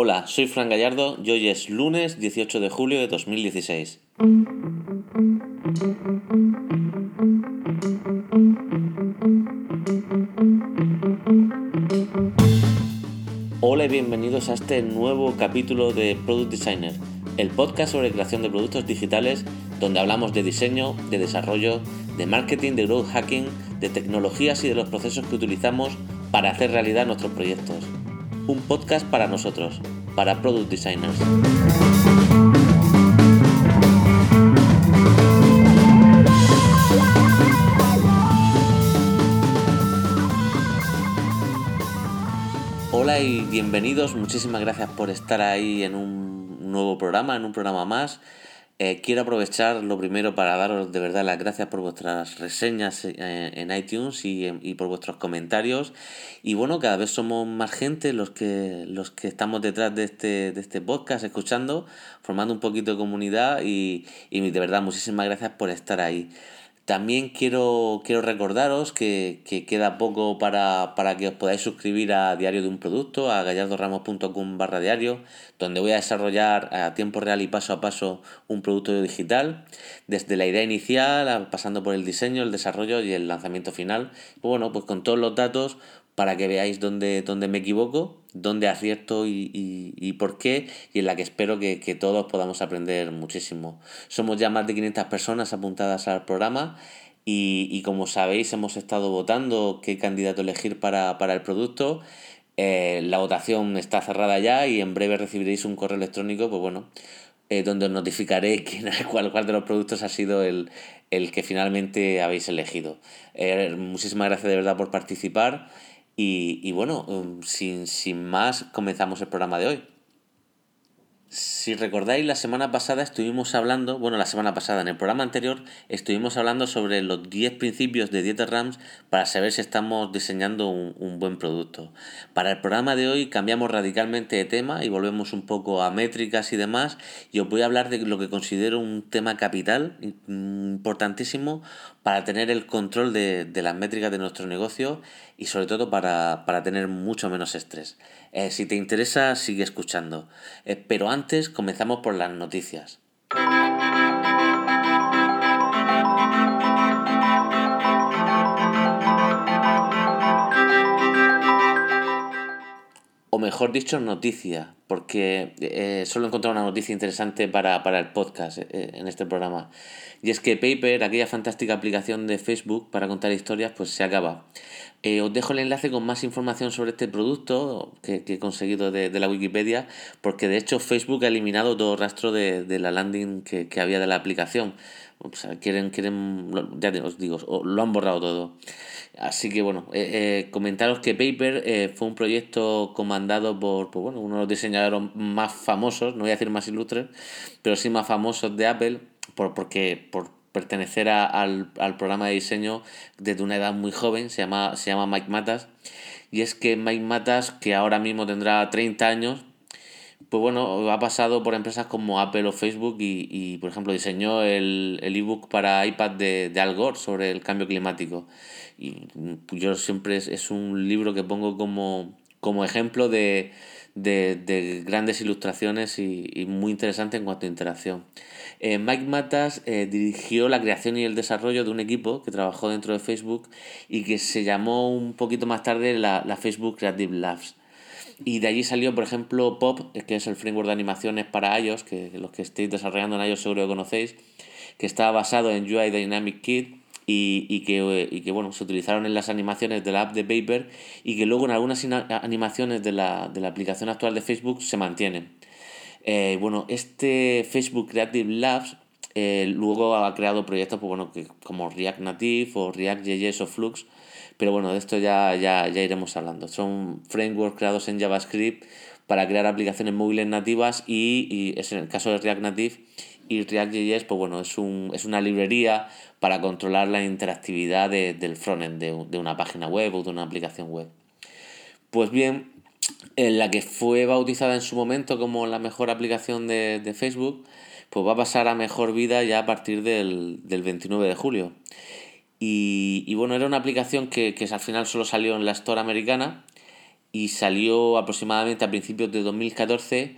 Hola, soy Fran Gallardo y hoy es lunes 18 de julio de 2016. Hola y bienvenidos a este nuevo capítulo de Product Designer, el podcast sobre creación de productos digitales donde hablamos de diseño, de desarrollo, de marketing, de growth hacking, de tecnologías y de los procesos que utilizamos para hacer realidad nuestros proyectos. Un podcast para nosotros, para Product Designers. Hola y bienvenidos, muchísimas gracias por estar ahí en un nuevo programa, en un programa más. Eh, quiero aprovechar lo primero para daros de verdad las gracias por vuestras reseñas eh, en iTunes y, por vuestros comentarios. Y bueno, cada vez somos más gente los que, los que estamos detrás de este, de este podcast, escuchando, formando un poquito de comunidad y, y de verdad muchísimas gracias por estar ahí. También quiero, quiero recordaros que, queda poco para, que os podáis suscribir a Diario de un Producto, a gallardoramos.com barra diario, donde voy a desarrollar a tiempo real y paso a paso un producto digital, desde la idea inicial, pasando por el diseño, el desarrollo y el lanzamiento final. Bueno, pues con todos los datos para que veáis dónde, dónde me equivoco, dónde acierto y, y, por qué, y en la que espero que, todos podamos aprender muchísimo. Somos ya más de 500 personas apuntadas al programa y, como sabéis hemos estado votando qué candidato elegir para, el producto. Eh, la votación está cerrada ya y en breve recibiréis un correo electrónico, pues bueno, eh, donde os notificaré quién, cuál, cuál de los productos ha sido el, que finalmente habéis elegido. Eh, muchísimas gracias de verdad por participar. Y, bueno, um, sin, sin más, comenzamos el programa de hoy. Si recordáis, la semana pasada estuvimos hablando, bueno, la semana pasada, en el programa anterior, estuvimos hablando sobre los 10 principios de Dieter Rams para saber si estamos diseñando un, buen producto. Para el programa de hoy cambiamos radicalmente de tema y volvemos un poco a métricas y demás, y os voy a hablar de lo que considero un tema capital, importantísimo, para tener el control de, las métricas de nuestro negocio y sobre todo para, tener mucho menos estrés. Eh, si te interesa, sigue escuchando. Eh, pero antes comenzamos por las noticias. O mejor dicho, noticia, porque eh, solo he encontrado una noticia interesante para, el podcast eh, en este programa. Y es que Paper, aquella fantástica aplicación de Facebook para contar historias, pues se acaba. Eh, os dejo el enlace con más información sobre este producto que, he conseguido de, la Wikipedia, porque de hecho Facebook ha eliminado todo rastro de, la landing que, que, había de la aplicación. O sea, quieren, quieren, ya os digo, lo han borrado todo. Así que bueno, eh, eh, comentaros que Paper eh, fue un proyecto comandado por, bueno, uno de los diseñadores más famosos, no voy a decir más ilustres, pero sí más famosos de Apple, por, porque, por pertenecer al, programa de diseño desde una edad muy joven, se llama, se llama Mike Matas. Y es que Mike Matas, que ahora mismo tendrá 30 años, pues bueno, ha pasado por empresas como Apple o Facebook y, por ejemplo, diseñó el ebook para iPad de, de Al Gore sobre el cambio climático. Y yo siempre es, un libro que pongo como, como ejemplo de, grandes ilustraciones y, muy interesante en cuanto a interacción. Eh, Mike Matas eh, dirigió la creación y el desarrollo de un equipo que trabajó dentro de Facebook y que se llamó un poquito más tarde la, la Facebook Creative Labs. Y de allí salió, por ejemplo, Pop, que es el framework de animaciones para iOS, que los que estéis desarrollando en iOS seguro que conocéis, que está basado en UI Dynamic Kit y, y, que, y que bueno, se utilizaron en las animaciones de la app de Paper y que luego en algunas animaciones de la, de la aplicación actual de Facebook se mantienen. Eh, bueno, este Facebook Creative Labs eh, luego ha creado proyectos pues, bueno, que, como React Native o React.js o Flux, pero bueno, de esto ya, ya, ya iremos hablando. Son frameworks creados en JavaScript para crear aplicaciones móviles nativas y, y es en el caso de React Native y React.js, pues bueno, es, un, es una librería para controlar la interactividad del frontend de, de una página web o de una aplicación web. Pues bien, en la que fue bautizada en su momento como la mejor aplicación de, de Facebook, pues va a pasar a mejor vida ya a partir del, del 29 de julio. Y, bueno, era una aplicación que, al final solo salió en la Store americana y salió aproximadamente a principios de 2014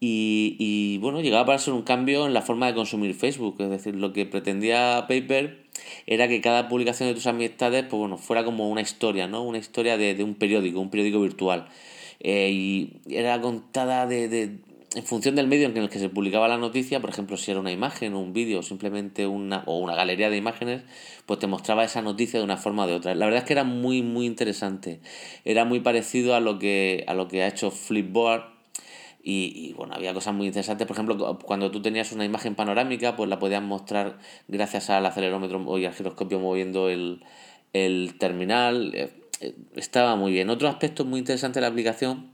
y, y bueno, llegaba para ser un cambio en la forma de consumir Facebook, es decir, lo que pretendía Paper era que cada publicación de tus amistades pues bueno, fuera como una historia, ¿no? Una historia de, de un periódico, un periódico virtual. Eh, y era contada de, de, en función del medio en el que se publicaba la noticia, por ejemplo, si era una imagen, un vídeo o simplemente una, o una galería de imágenes, pues te mostraba esa noticia de una forma o de otra. La verdad es que era muy, muy interesante. Era muy parecido a lo que, a lo que ha hecho Flipboard. Y, y bueno, había cosas muy interesantes. Por ejemplo, cuando tú tenías una imagen panorámica, pues la podías mostrar gracias al acelerómetro y al giroscopio moviendo el, el terminal. Eh, estaba muy bien. Otro aspecto muy interesante de la aplicación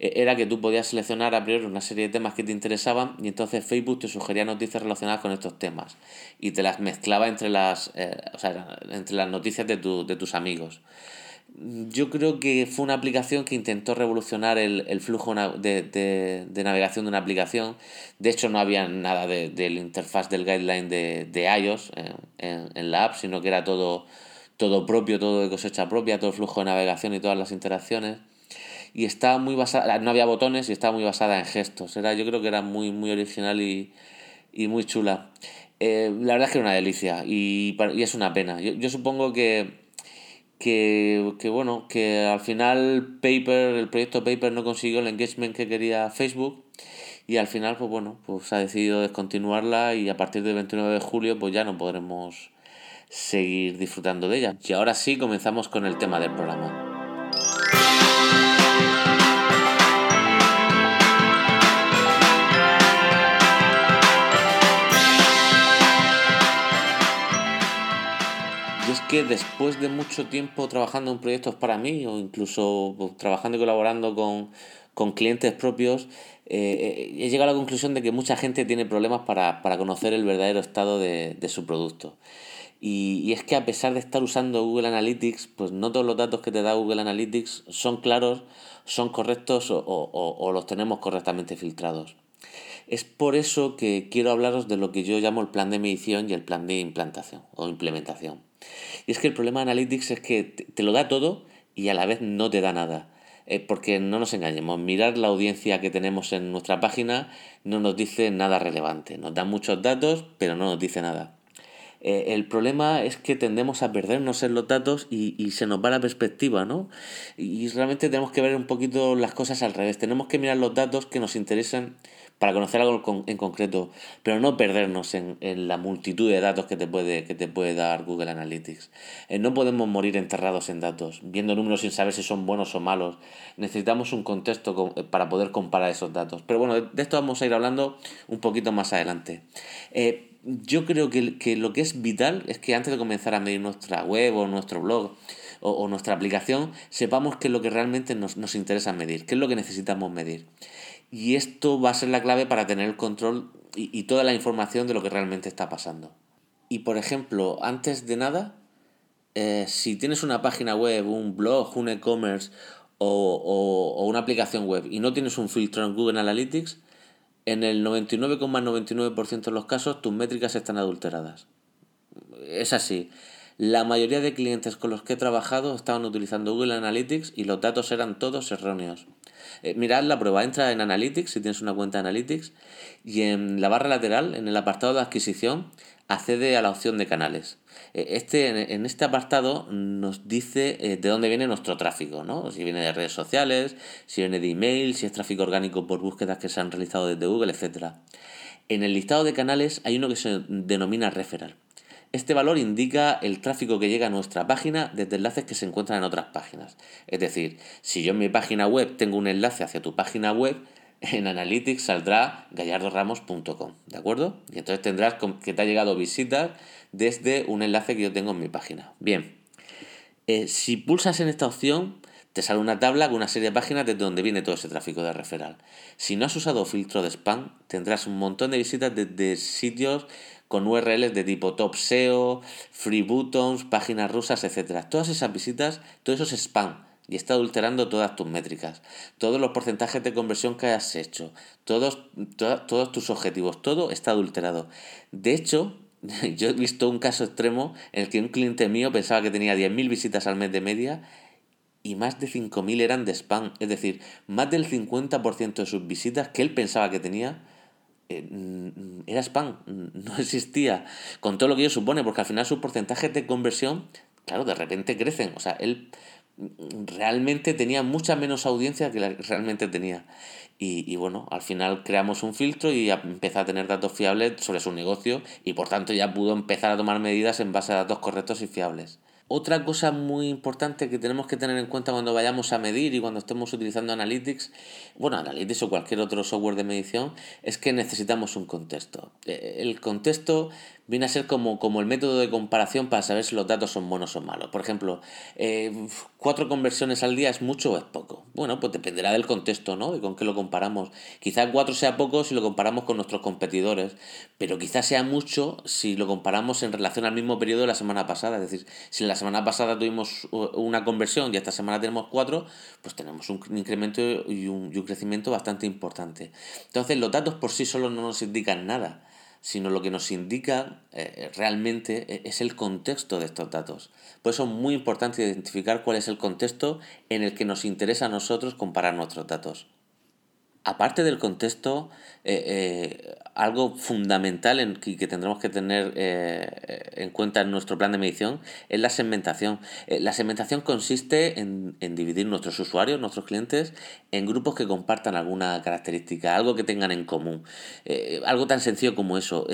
era que tú podías seleccionar a priori una serie de temas que te interesaban y entonces Facebook te sugería noticias relacionadas con estos temas y te las mezclaba entre las, eh, o sea, entre las noticias de, tu, de tus amigos. Yo creo que fue una aplicación que intentó revolucionar el, el flujo de, de, navegación de una aplicación. De hecho, no había nada de, del interfaz del guideline de, iOS en, en, en la app, sino que era todo, todo propio, todo de cosecha propia, todo el flujo de navegación y todas las interacciones y estaba muy basada, no había botones y estaba muy basada en gestos. Era, yo creo que era muy, muy original y, y muy chula. Eh, la verdad es que era una delicia y, y es una pena. Yo, yo supongo que, que, que, bueno, que al final Paper, el proyecto Paper no consiguió el engagement que quería Facebook y al final, pues bueno, pues ha decidido descontinuarla y a partir del 29 de julio pues ya no podremos seguir disfrutando de ella. Y ahora sí comenzamos con el tema del programa. Que después de mucho tiempo trabajando en proyectos para mí o incluso trabajando y colaborando con, con clientes propios, eh, he llegado a la conclusión de que mucha gente tiene problemas para, para conocer el verdadero estado de, su producto. Y, y, es que a pesar de estar usando Google Analytics, pues no todos los datos que te da Google Analytics son claros, son correctos o, o, o los tenemos correctamente filtrados. Es por eso que quiero hablaros de lo que yo llamo el plan de medición y el plan de implantación o implementación. Y es que el problema de Analytics es que te lo da todo y a la vez no te da nada. Eh, porque no nos engañemos, mirar la audiencia que tenemos en nuestra página no nos dice nada relevante. Nos da muchos datos, pero no nos dice nada. Eh, el problema es que tendemos a perdernos en los datos y, y, se nos va la perspectiva, ¿no? Y realmente tenemos que ver un poquito las cosas al revés. Tenemos que mirar los datos que nos interesan para conocer algo en concreto, pero no perdernos en, en, la multitud de datos que te puede, que te puede dar Google Analytics. Eh, no podemos morir enterrados en datos, viendo números sin saber si son buenos o malos. Necesitamos un contexto eh, para poder comparar esos datos. Pero bueno, de esto vamos a ir hablando un poquito más adelante. Eh, yo creo que, que, lo que es vital es que antes de comenzar a medir nuestra web o nuestro blog o, o nuestra aplicación, sepamos qué es lo que realmente nos, nos interesa medir, qué es lo que necesitamos medir. Y esto va a ser la clave para tener el control y, y, toda la información de lo que realmente está pasando. Y por ejemplo, antes de nada, eh, si tienes una página web, un blog, un e-commerce o, o, o, una aplicación web y no tienes un filtro en Google Analytics, en el 99,99% ,99 de los casos tus métricas están adulteradas. Es así. La mayoría de clientes con los que he trabajado estaban utilizando Google Analytics y los datos eran todos erróneos. Eh, mirad la prueba, entra en Analytics si tienes una cuenta de Analytics y en la barra lateral, en el apartado de adquisición, accede a la opción de canales. Eh, este, en este apartado nos dice eh, de dónde viene nuestro tráfico, ¿no? Si viene de redes sociales, si viene de email, si es tráfico orgánico por búsquedas que se han realizado desde Google, etc. En el listado de canales hay uno que se denomina referral. Este valor indica el tráfico que llega a nuestra página desde enlaces que se encuentran en otras páginas. Es decir, si yo en mi página web tengo un enlace hacia tu página web, en Analytics saldrá gallardoramos.com, ¿de acuerdo? Y entonces tendrás que te ha llegado visitas desde un enlace que yo tengo en mi página. Bien, eh, si pulsas en esta opción, te sale una tabla con una serie de páginas desde donde viene todo ese tráfico de referral. Si no has usado filtro de spam, tendrás un montón de visitas desde sitios con URLs de tipo top SEO, free buttons, páginas rusas, etc. Todas esas visitas, todo eso es spam y está adulterando todas tus métricas, todos los porcentajes de conversión que has hecho, todos, to todos tus objetivos, todo está adulterado. De hecho, yo he visto un caso extremo en el que un cliente mío pensaba que tenía 10.000 visitas al mes de media y más de 5.000 eran de spam. Es decir, más del 50% de sus visitas que él pensaba que tenía era spam, no existía. Con todo lo que ello supone, porque al final sus porcentajes de conversión, claro, de repente crecen. O sea, él mm, realmente tenía mucha menos audiencia que la que realmente tenía. Y, y, bueno, al final creamos un filtro y empezó a tener datos fiables sobre su negocio y por tanto ya pudo empezar a tomar medidas en base a datos correctos y fiables. Otra cosa muy importante que tenemos que tener en cuenta cuando vayamos a medir y cuando estemos utilizando Analytics, bueno, Analytics o cualquier otro software de medición, es que necesitamos un contexto. Eh, el contexto viene a ser como, como el método de comparación para saber si los datos son buenos o malos. Por ejemplo, eh, cuatro conversiones al día es mucho o es poco. Bueno, pues dependerá del contexto, ¿no? Y con qué lo comparamos. Quizás cuatro sea poco si lo comparamos con nuestros competidores, pero quizás sea mucho si lo comparamos en relación al mismo periodo de la semana pasada. Es decir, si la semana pasada tuvimos una conversión y esta semana tenemos cuatro, pues tenemos un incremento y un, y un crecimiento bastante importante. Entonces, los datos por sí solo no nos indican nada sino lo que nos indica eh, realmente eh, es el contexto de estos datos. Por eso es muy importante identificar cuál es el contexto en el que nos interesa a nosotros comparar nuestros datos aparte del contexto, eh, eh, algo fundamental en, que, tendremos que tener eh, en cuenta en nuestro plan de medición es la segmentación. la segmentación consiste en, dividir nuestros usuarios, nuestros clientes, en grupos que compartan alguna característica, algo que tengan en común. algo tan sencillo como eso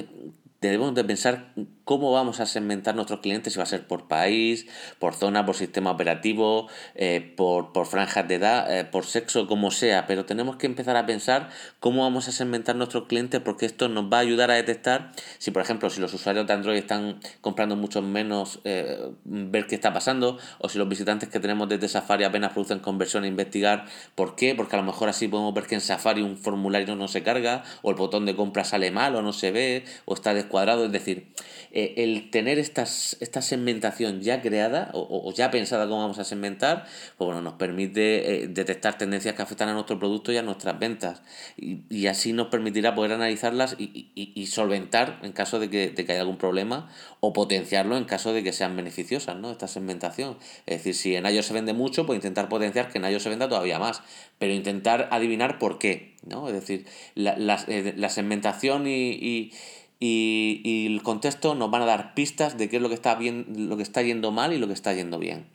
debemos de pensar cómo vamos a segmentar nuestros clientes, si va a ser por país, por zona, por sistema operativo, eh, por, por, franjas de edad, eh, por sexo, como sea, pero tenemos que empezar a pensar cómo vamos a segmentar nuestros clientes porque esto nos va a ayudar a detectar si, por ejemplo, si los usuarios de Android están comprando mucho menos, eh, ver qué está pasando, o si los visitantes que tenemos desde Safari apenas producen conversión e investigar por qué, porque a lo mejor así podemos ver que en Safari un formulario no se carga, o el botón de compra sale mal, o no se ve, o está cuadrado, es decir, eh, el tener estas, esta segmentación ya creada o, ya pensada cómo vamos a segmentar, pues bueno, nos permite eh, detectar tendencias que afectan a nuestro producto y a nuestras ventas y, así nos permitirá poder analizarlas y, y, solventar en caso de que, de que, haya algún problema o potenciarlo en caso de que sean beneficiosas, ¿no? Esta segmentación. Es decir, si en ellos se vende mucho, pues intentar potenciar que en ellos se venda todavía más, pero intentar adivinar por qué, ¿no? Es decir, la, eh, la segmentación y y, y, el contexto nos van a dar pistas de qué es lo que, está bien, lo que está yendo mal y lo que está yendo bien.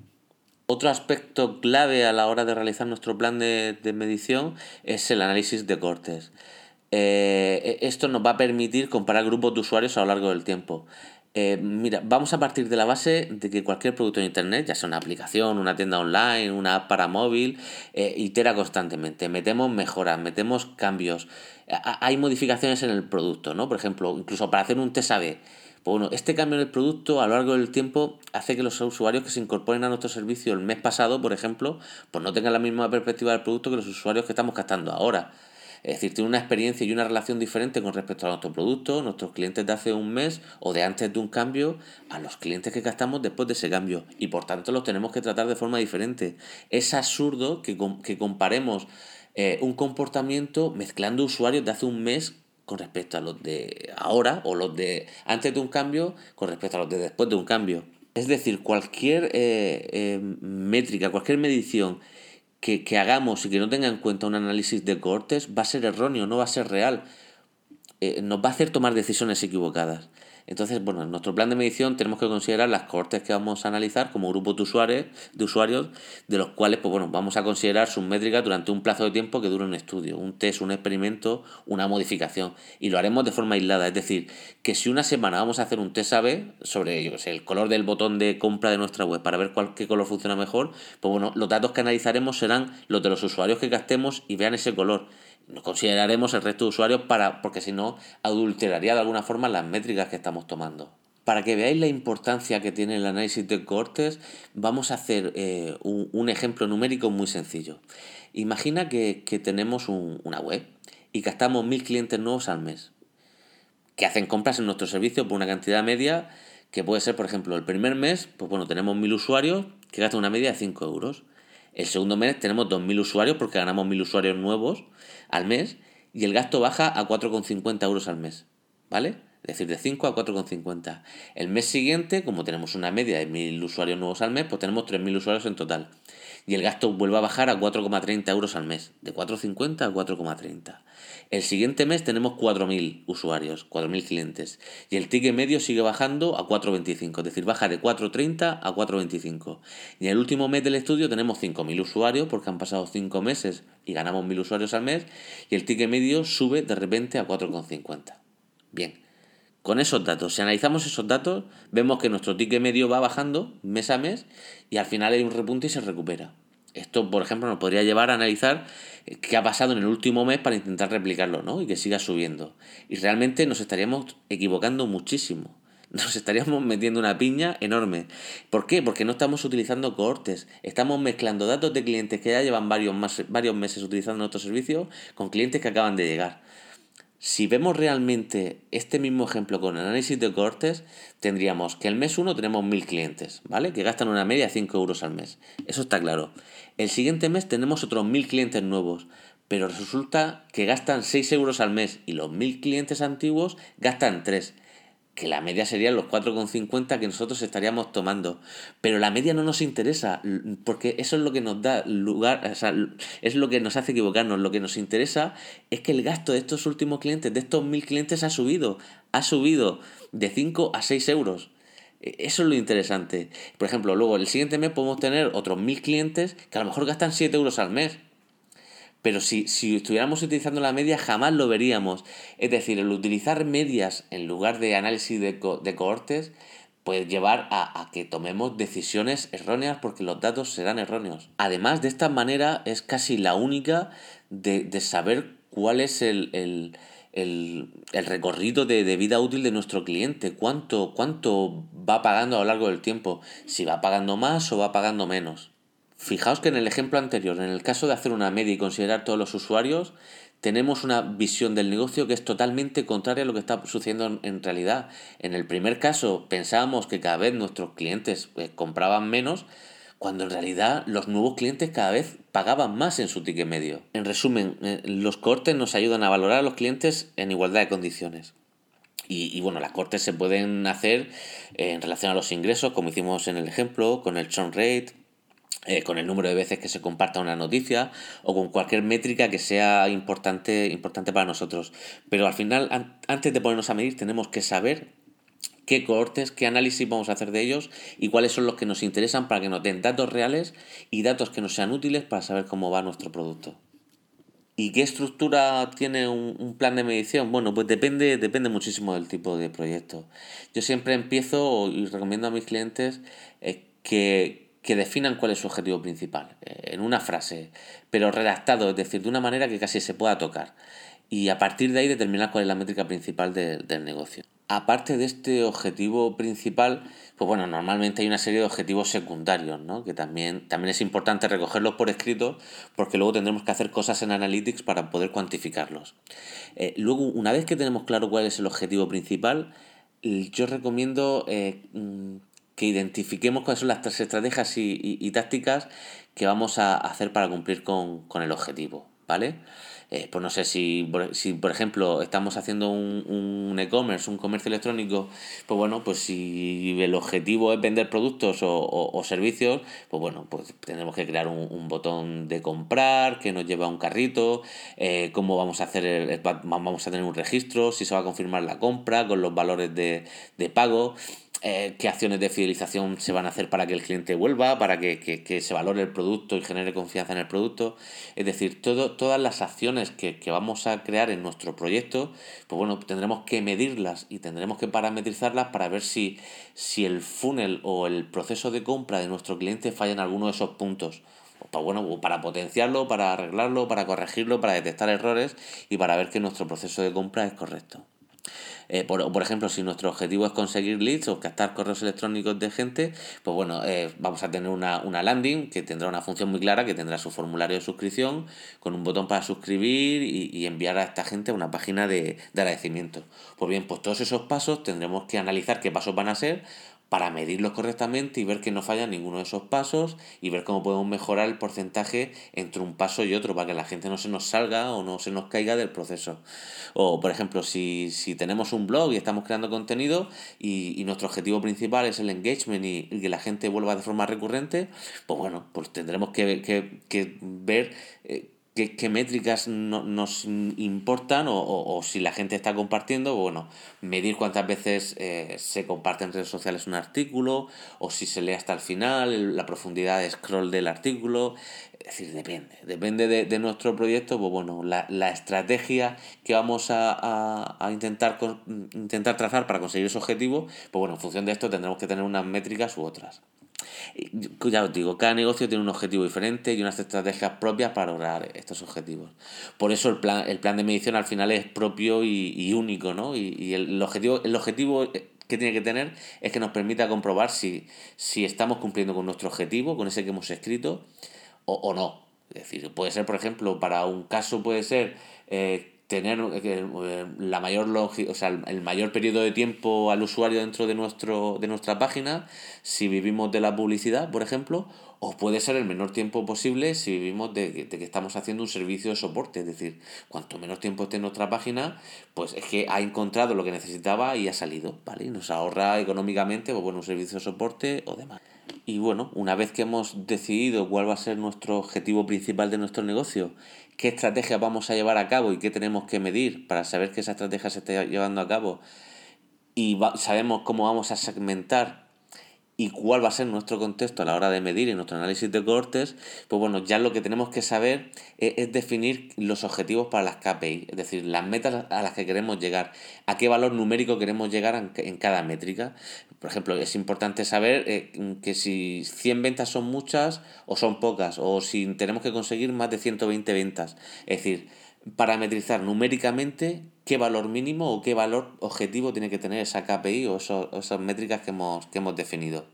Otro aspecto clave a la hora de realizar nuestro plan de, de medición es el análisis de cortes. Eh, esto nos va a permitir comparar grupos de usuarios a lo largo del tiempo. Eh, mira, vamos a partir de la base de que cualquier producto en Internet, ya sea una aplicación, una tienda online, una app para móvil, eh, itera constantemente. Metemos mejoras, metemos cambios. hay modificaciones en el producto, ¿no? Por ejemplo, incluso para hacer un test A-B. Pues bueno, este cambio en el producto a lo largo del tiempo hace que los usuarios que se incorporen a nuestro servicio el mes pasado, por ejemplo, pues no tengan la misma perspectiva del producto que los usuarios que estamos captando ahora. Es decir, tiene una experiencia y una relación diferente con respecto a nuestro producto, nuestros clientes de hace un mes o de antes de un cambio, a los clientes que gastamos después de ese cambio. Y por tanto los tenemos que tratar de forma diferente. Es absurdo que, que comparemos eh, un comportamiento mezclando usuarios de hace un mes con respecto a los de ahora o los de antes de un cambio con respecto a los de después de un cambio. Es decir, cualquier eh, eh, métrica, cualquier medición que, que, hagamos y que no tenga en cuenta un análisis de cortes va a ser erróneo, no va a ser real. Eh, nos va a hacer tomar decisiones equivocadas. Entonces, bueno, en nuestro plan de medición tenemos que considerar las cohortes que vamos a analizar como grupo de usuarios, de usuarios, de los cuales, pues bueno, vamos a considerar sus métricas durante un plazo de tiempo que dure un estudio, un test, un experimento, una modificación. Y lo haremos de forma aislada. Es decir, que si una semana vamos a hacer un test A-B sobre yo el color del botón de compra de nuestra web para ver cuál, qué color funciona mejor, pues bueno, los datos que analizaremos serán los de los usuarios que gastemos y vean ese color consideraremos el resto de usuarios para, porque si no, adulteraría de alguna forma las métricas que estamos tomando. Para que veáis la importancia que tiene el análisis de cohortes, vamos a hacer eh, un, ejemplo numérico muy sencillo. Imagina que, tenemos una web y gastamos mil clientes nuevos al mes que hacen compras en nuestro servicio por una cantidad media que puede ser, por ejemplo, el primer mes, pues bueno, tenemos mil usuarios que gastan una media de 5 euros. El segundo mes tenemos 2.000 usuarios porque ganamos 1.000 usuarios nuevos al mes y el gasto baja a 4,50 euros al mes. ¿Vale? Es decir, de 5 a 4,50. El mes siguiente, como tenemos una media de 1.000 usuarios nuevos al mes, pues tenemos 3.000 usuarios en total. Y el gasto vuelve a bajar a 4,30 euros al mes, de 4,50 a 4,30. El siguiente mes tenemos 4.000 usuarios, 4.000 clientes. Y el ticket medio sigue bajando a 4,25, es decir, baja de 4,30 a 4,25. Y en el último mes del estudio tenemos 5.000 usuarios, porque han pasado 5 meses y ganamos 1.000 usuarios al mes, y el ticket medio sube de repente a 4,50. Bien, con esos datos, si analizamos esos datos, vemos que nuestro ticket medio va bajando mes a mes y al final hay un repunte y se recupera. Esto, por ejemplo, nos podría llevar a analizar qué ha pasado en el último mes para intentar replicarlo, ¿no? Y que siga subiendo. Y realmente nos estaríamos equivocando muchísimo. Nos estaríamos metiendo una piña enorme. ¿Por qué? Porque no estamos utilizando cohortes. Estamos mezclando datos de clientes que ya llevan varios, varios meses utilizando nuestro servicio con clientes que acaban de llegar. Si vemos realmente este mismo ejemplo con análisis de cortes, tendríamos que el mes 1 tenemos 1000 clientes, ¿vale? Que gastan una media de 5 euros al mes. Eso está claro. El siguiente mes tenemos otros 1000 clientes nuevos, pero resulta que gastan 6 euros al mes y los 1000 clientes antiguos gastan 3 que la media sería los 4,50 que nosotros estaríamos tomando. Pero la media no nos interesa, porque eso es lo que nos da lugar, o sea, es lo que nos hace equivocarnos. Lo que nos interesa es que el gasto de estos últimos clientes, de estos mil clientes, ha subido. Ha subido de 5 a 6 euros. E, eso es lo interesante. Por ejemplo, luego el siguiente mes podemos tener otros mil clientes que a lo mejor gastan 7 euros al mes. Pero si, si estuviéramos utilizando la media, jamás lo veríamos. Es decir, el utilizar medias en lugar de análisis de, de cohortes puede llevar a, que tomemos decisiones erróneas porque los datos serán erróneos. Además, de esta manera es casi la única de, saber cuál es el, el, recorrido de, de, vida útil de nuestro cliente, cuánto, cuánto va pagando a lo largo del tiempo, si va pagando más o va pagando menos. Fijaos que en el ejemplo anterior, en el caso de hacer una media y considerar todos los usuarios, tenemos una visión del negocio que es totalmente contraria a lo que está sucediendo en realidad. En el primer caso pensábamos que cada vez nuestros clientes eh, compraban menos, cuando en realidad los nuevos clientes cada vez pagaban más en su ticket medio. En resumen, eh, los cortes nos ayudan a valorar a los clientes en igualdad de condiciones. Y, y, bueno, las cortes se pueden hacer en relación a los ingresos, como hicimos en el ejemplo, con el churn rate, eh, con el número de veces que se comparta una noticia o con cualquier métrica que sea importante, importante para nosotros. Pero al final, antes de ponernos a medir, tenemos que saber qué cohortes, qué análisis vamos a hacer de ellos y cuáles son los que nos interesan para que nos den datos reales y datos que nos sean útiles para saber cómo va nuestro producto. ¿Y qué estructura tiene un, plan de medición? Bueno, pues depende, depende muchísimo del tipo de proyecto. Yo siempre empiezo y recomiendo a mis clientes eh, que, que definan cuál es su objetivo principal, eh, en una frase, pero redactado, es decir, de una manera que casi se pueda tocar. Y a partir de ahí determinar cuál es la métrica principal del negocio. Aparte de este objetivo principal, pues bueno, normalmente hay una serie de objetivos secundarios, ¿no? Que también, también es importante recogerlos por escrito porque luego tendremos que hacer cosas en Analytics para poder cuantificarlos. Eh, luego, una vez que tenemos claro cuál es el objetivo principal, yo recomiendo eh, mm, que identifiquemos cuáles son las tres estrategias y, tácticas que vamos a hacer para cumplir con, el objetivo, ¿vale? Eh, pues no sé si si, por ejemplo, estamos haciendo un e-commerce, un, comercio electrónico, pues bueno, pues si el objetivo es vender productos o, servicios, pues bueno, pues tenemos que crear un, botón de comprar que nos lleva a un carrito, eh, cómo vamos a hacer, el, vamos a tener un registro, si se va a confirmar la compra con los valores de pago. Eh, qué acciones de fidelización se van a hacer para que el cliente vuelva, para que, se valore el producto y genere confianza en el producto. Es decir, todo, todas las acciones que, vamos a crear en nuestro proyecto, pues bueno, tendremos que medirlas y tendremos que parametrizarlas para ver si, si el funnel o el proceso de compra de nuestro cliente falla en alguno de esos puntos. Pues bueno, para potenciarlo, para arreglarlo, para corregirlo, para detectar errores y para ver que nuestro proceso de compra es correcto. Eh, por, por, ejemplo, si nuestro objetivo es conseguir leads o captar correos electrónicos de gente, pues bueno, eh, vamos a tener una, una, landing que tendrá una función muy clara, que tendrá su formulario de suscripción con un botón para suscribir y, enviar a esta gente a una página de, de agradecimiento. Pues bien, pues todos esos pasos tendremos que analizar qué pasos van a ser para medirlos correctamente y ver que no falla ninguno de esos pasos y ver cómo podemos mejorar el porcentaje entre un paso y otro para que la gente no se nos salga o no se nos caiga del proceso. O, por ejemplo, si, tenemos un blog y estamos creando contenido y, nuestro objetivo principal es el engagement y, que la gente vuelva de forma recurrente, pues bueno, pues tendremos que, que, ver... Eh, qué, métricas nos importan o, si la gente está compartiendo, bueno, medir cuántas veces eh, se comparte en redes sociales un artículo o si se lee hasta el final, la profundidad de scroll del artículo, es decir, depende, depende de, nuestro proyecto, pues bueno, la, estrategia que vamos a, intentar, intentar trazar para conseguir ese objetivo, pues bueno, en función de esto tendremos que tener unas métricas u otras. Ya os digo, cada negocio tiene un objetivo diferente y unas estrategias propias para lograr estos objetivos. Por eso el plan, el plan de medición al final es propio y, único, ¿no? Y, el, objetivo, el objetivo que tiene que tener es que nos permita comprobar si, si estamos cumpliendo con nuestro objetivo, con ese que hemos escrito, o, o no. Es decir, puede ser, por ejemplo, para un caso puede ser eh, tener eh, la mayor o sea, el mayor periodo de tiempo al usuario dentro de nuestro de nuestra página si vivimos de la publicidad por ejemplo o puede ser el menor tiempo posible si vivimos de, que estamos haciendo un servicio de soporte. Es decir cuanto menos tiempo esté en nuestra página pues es que ha encontrado lo que necesitaba y ha salido vale y nos ahorra económicamente pues bueno un servicio de soporte o demás. Y bueno, una vez que hemos decidido cuál va a ser nuestro objetivo principal de nuestro negocio qué estrategia vamos a llevar a cabo y qué tenemos que medir para saber que esa estrategia se está llevando a cabo y sabemos cómo vamos a segmentar y cuál va a ser nuestro contexto a la hora de medir y nuestro análisis de cortes, pues bueno, ya lo que tenemos que saber es, definir los objetivos para las KPI, es decir, las metas a las que queremos llegar, a qué valor numérico queremos llegar en, cada métrica. Por ejemplo, es importante saber eh, que si 100 ventas son muchas o son pocas, o si tenemos que conseguir más de 120 ventas. Es decir, parametrizar numéricamente qué valor mínimo o qué valor objetivo tiene que tener esa KPI o, esas métricas que hemos, que hemos definido.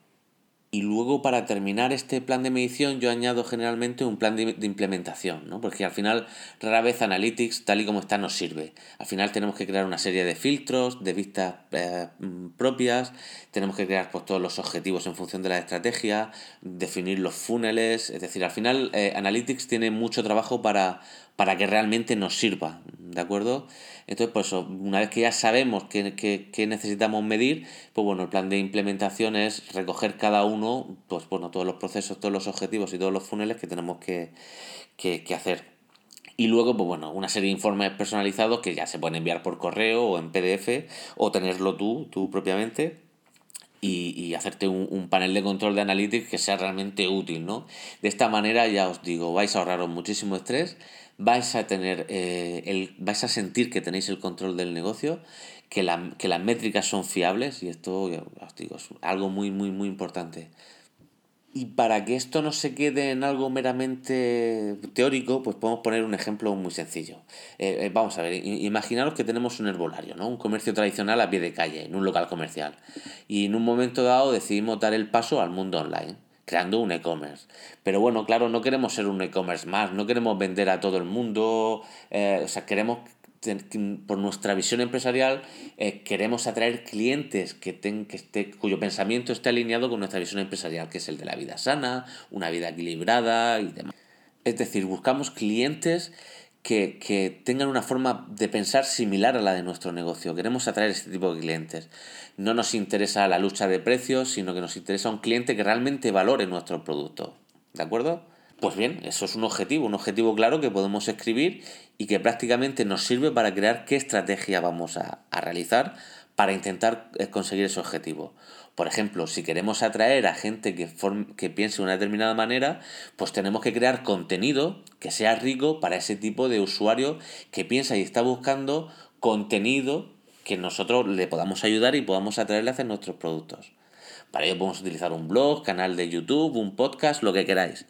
Y luego para terminar este plan de medición yo añado generalmente un plan de, implementación, ¿no? porque al final rara vez Analytics tal y como está nos sirve. Al final tenemos que crear una serie de filtros, de vistas eh, propias, tenemos que crear pues, todos los objetivos en función de la estrategia, definir los funnels, es decir, al final eh, Analytics tiene mucho trabajo para, para que realmente nos sirva, ¿de acuerdo? Entonces, pues una vez que ya sabemos qué, necesitamos medir, pues bueno, el plan de implementación es recoger cada uno, pues bueno, todos los procesos, todos los objetivos y todos los funnels que tenemos que, hacer. Y luego, pues bueno, una serie de informes personalizados que ya se pueden enviar por correo o en PDF o tenerlo tú, tú propiamente. Y, y, hacerte un, un, panel de control de analytics que sea realmente útil, ¿no? De esta manera, ya os digo, vais a ahorraros muchísimo estrés, vais a tener eh, el, vais a sentir que tenéis el control del negocio, que, la, que las métricas son fiables, y esto os digo, es algo muy, muy, muy importante. Y para que esto no se quede en algo meramente teórico, pues podemos poner un ejemplo muy sencillo. Eh, eh, vamos a ver, imaginaros que tenemos un herbolario, ¿no? un comercio tradicional a pie de calle, en un local comercial. Y en un momento dado decidimos dar el paso al mundo online creando un e-commerce. Pero bueno, claro, no queremos ser un e-commerce más, no queremos vender a todo el mundo, eh, o sea, queremos, por nuestra visión empresarial, eh, queremos atraer clientes que, ten, que esté, cuyo pensamiento esté alineado con nuestra visión empresarial, que es el de la vida sana, una vida equilibrada y demás. Es decir, buscamos clientes que, tengan una forma de pensar similar a la de nuestro negocio. Queremos atraer este tipo de clientes. No nos interesa la lucha de precios, sino que nos interesa un cliente que realmente valore nuestro producto. ¿De acuerdo? Pues bien, eso es un objetivo, un objetivo claro que podemos escribir y que prácticamente nos sirve para crear qué estrategia vamos a, a realizar para intentar eh, conseguir ese objetivo. Por ejemplo, si queremos atraer a gente que, que piense de una determinada manera, pues tenemos que crear contenido que sea rico para ese tipo de usuario que piensa y está buscando contenido que nosotros le podamos ayudar y podamos atraerle a hacer nuestros productos. Para ello podemos utilizar un blog, canal de YouTube, un podcast, lo que queráis.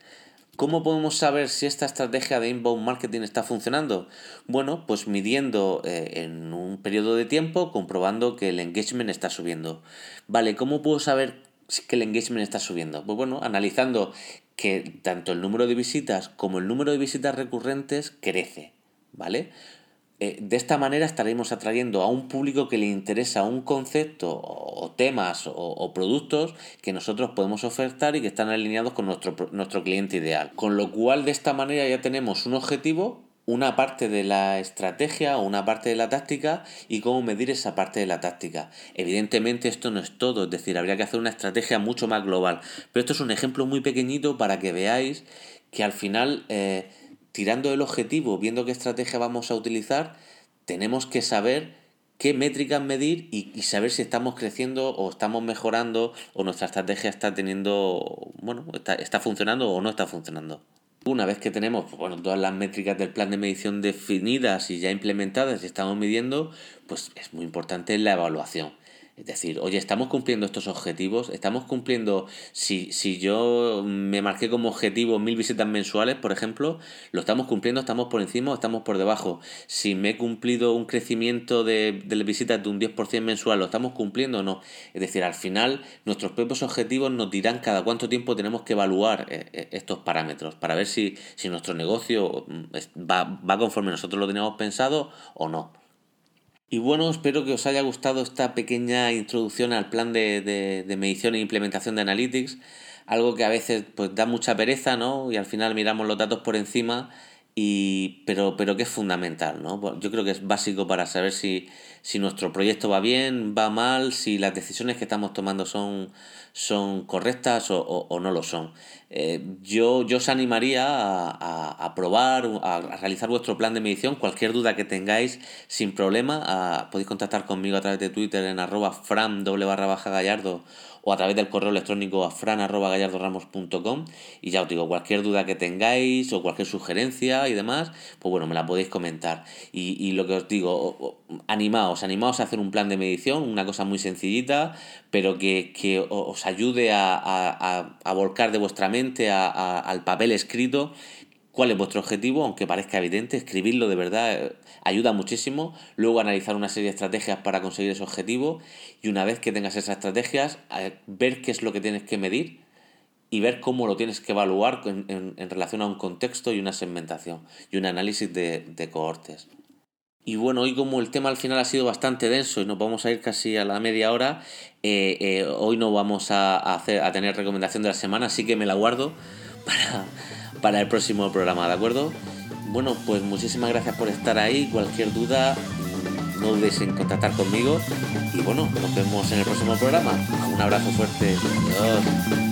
¿Cómo podemos saber si esta estrategia de inbound marketing está funcionando? Bueno, pues midiendo eh, en un periodo de tiempo, comprobando que el engagement está subiendo. Vale, ¿cómo puedo saber que el engagement está subiendo? Pues bueno, analizando que tanto el número de visitas como el número de visitas recurrentes crece, ¿vale? Eh, de esta manera estaremos atrayendo a un público que le interesa un concepto o, temas o, productos que nosotros podemos ofertar y que están alineados con nuestro, nuestro cliente ideal. Con lo cual de esta manera ya tenemos un objetivo, una parte de la estrategia o una parte de la táctica y cómo medir esa parte de la táctica. Evidentemente esto no es todo, es decir, habría que hacer una estrategia mucho más global. Pero esto es un ejemplo muy pequeñito para que veáis que al final... Eh, tirando el objetivo, viendo qué estrategia vamos a utilizar, tenemos que saber qué métricas medir y, saber si estamos creciendo o estamos mejorando o nuestra estrategia está teniendo, bueno, está, está funcionando o no está funcionando. Una vez que tenemos bueno, todas las métricas del plan de medición definidas y ya implementadas y estamos midiendo, pues es muy importante la evaluación. Es decir, oye, estamos cumpliendo estos objetivos, estamos cumpliendo, si, si yo me marqué como objetivo mil visitas mensuales, por ejemplo, lo estamos cumpliendo, estamos por encima estamos por debajo. Si me he cumplido un crecimiento de, de visitas de un 10% mensual, ¿lo estamos cumpliendo o no? Es decir, al final nuestros propios objetivos nos dirán cada cuánto tiempo tenemos que evaluar eh, eh, estos parámetros para ver si, si nuestro negocio mm, va, va conforme nosotros lo teníamos pensado o no. Y bueno, espero que os haya gustado esta pequeña introducción al plan de, medición e implementación de Analytics, algo que a veces pues da mucha pereza, ¿no? Y al final miramos los datos por encima, y, pero, pero que es fundamental, ¿no? Yo creo que es básico para saber si, si nuestro proyecto va bien, va mal, si las decisiones que estamos tomando son, son correctas o, no lo son. Eh, yo, yo os animaría a, probar, a, realizar vuestro plan de medición. Cualquier duda que tengáis, sin problema, podéis contactar conmigo a través de Twitter en arroba doble barra baja gallardo o a través del correo electrónico a fran.gallardoramos.com y ya os digo, cualquier duda que tengáis o cualquier sugerencia y demás, pues bueno, me la podéis comentar. Y, lo que os digo, animaos, animaos a hacer un plan de medición, una cosa muy sencillita, pero que, os ayude a, volcar de vuestra mente al papel escrito cuál es vuestro objetivo, aunque parezca evidente, escribirlo de verdad eh, ayuda muchísimo, luego analizar una serie de estrategias para conseguir ese objetivo. Y una vez que tengas esas estrategias, eh, ver qué es lo que tienes que medir y ver cómo lo tienes que evaluar en, relación a un contexto y una segmentación y un análisis de, cohortes. Y bueno, hoy como el tema al final ha sido bastante denso y nos vamos a ir casi a la media hora, eh, hoy no vamos a, hacer, a tener recomendación de la semana, así que me la guardo para, para el próximo programa, ¿de acuerdo? Bueno, pues muchísimas gracias por estar ahí. Cualquier duda, no dudes en contactar conmigo. Y bueno, nos vemos en el próximo programa. Un abrazo fuerte. Adiós.